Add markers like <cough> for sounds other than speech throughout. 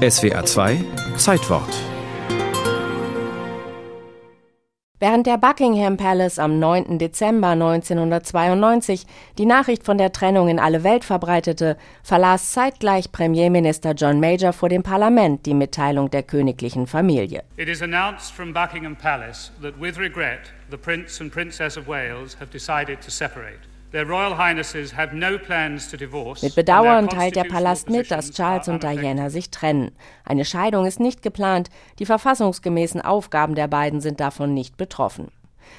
SWA 2 Zeitwort Während der Buckingham Palace am 9. Dezember 1992 die Nachricht von der Trennung in alle Welt verbreitete, verlas zeitgleich Premierminister John Major vor dem Parlament die Mitteilung der königlichen Familie. It is announced from Buckingham Palace that with regret the Prince and Princess of Wales have decided to separate. Mit Bedauern teilt der Palast mit, dass Charles und Diana sich trennen. Eine Scheidung ist nicht geplant, die verfassungsgemäßen Aufgaben der beiden sind davon nicht betroffen.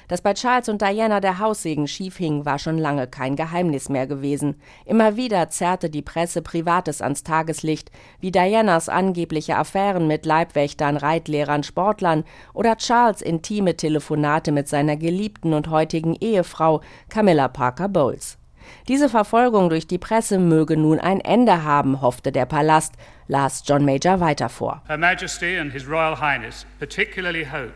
Dass bei Charles und Diana der Haussegen schief hing, war schon lange kein Geheimnis mehr gewesen. Immer wieder zerrte die Presse Privates ans Tageslicht, wie Dianas angebliche Affären mit Leibwächtern, Reitlehrern, Sportlern oder Charles intime Telefonate mit seiner geliebten und heutigen Ehefrau Camilla Parker Bowles. Diese Verfolgung durch die Presse möge nun ein Ende haben, hoffte der Palast, las John Major weiter vor. Her Majesty and His Royal Highness particularly hope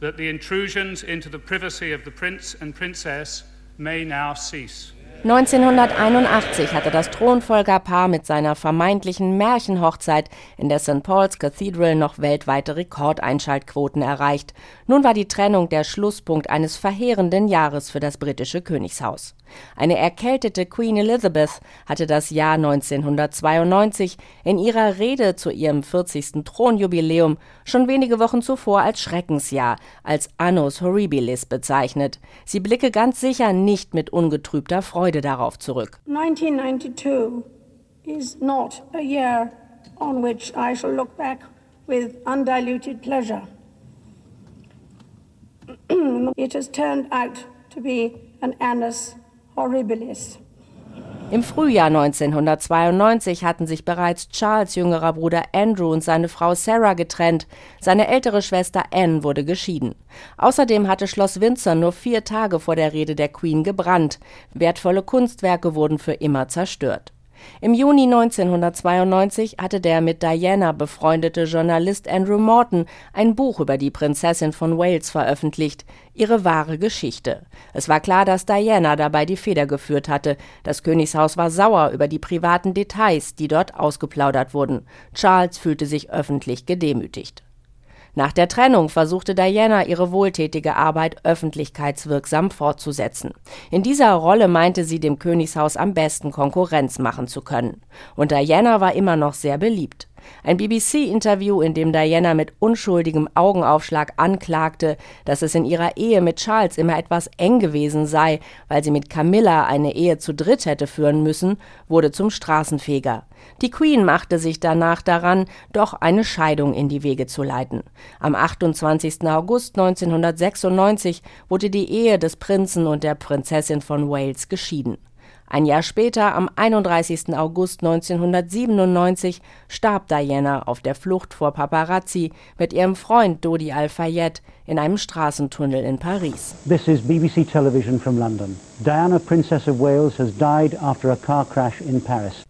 that the intrusions into the privacy of the Prince and Princess may now cease. 1981 hatte das Thronfolgerpaar mit seiner vermeintlichen Märchenhochzeit in der St. Paul's Cathedral noch weltweite Rekordeinschaltquoten erreicht. Nun war die Trennung der Schlusspunkt eines verheerenden Jahres für das britische Königshaus. Eine erkältete Queen Elizabeth hatte das Jahr 1992 in ihrer Rede zu ihrem 40. Thronjubiläum schon wenige Wochen zuvor als Schreckensjahr, als Annus Horribilis bezeichnet. Sie blicke ganz sicher nicht mit ungetrübter Freude darauf zurück. 1992 is not a year on which I shall look back with undiluted pleasure. <clears throat> It has turned out to be an annus horribilis. Im Frühjahr 1992 hatten sich bereits Charles jüngerer Bruder Andrew und seine Frau Sarah getrennt. Seine ältere Schwester Anne wurde geschieden. Außerdem hatte Schloss Windsor nur vier Tage vor der Rede der Queen gebrannt. Wertvolle Kunstwerke wurden für immer zerstört. Im Juni 1992 hatte der mit Diana befreundete Journalist Andrew Morton ein Buch über die Prinzessin von Wales veröffentlicht, ihre wahre Geschichte. Es war klar, dass Diana dabei die Feder geführt hatte. Das Königshaus war sauer über die privaten Details, die dort ausgeplaudert wurden. Charles fühlte sich öffentlich gedemütigt. Nach der Trennung versuchte Diana ihre wohltätige Arbeit öffentlichkeitswirksam fortzusetzen. In dieser Rolle meinte sie dem Königshaus am besten Konkurrenz machen zu können. Und Diana war immer noch sehr beliebt. Ein BBC-Interview, in dem Diana mit unschuldigem Augenaufschlag anklagte, dass es in ihrer Ehe mit Charles immer etwas eng gewesen sei, weil sie mit Camilla eine Ehe zu dritt hätte führen müssen, wurde zum Straßenfeger. Die Queen machte sich danach daran, doch eine Scheidung in die Wege zu leiten. Am 28. August 1996 wurde die Ehe des Prinzen und der Prinzessin von Wales geschieden. Ein Jahr später, am 31. August 1997, starb Diana auf der Flucht vor Paparazzi mit ihrem Freund Dodi Al-Fayed in einem Straßentunnel in Paris. This is BBC Television from London. Diana, Princess of Wales, has died after a car crash in Paris.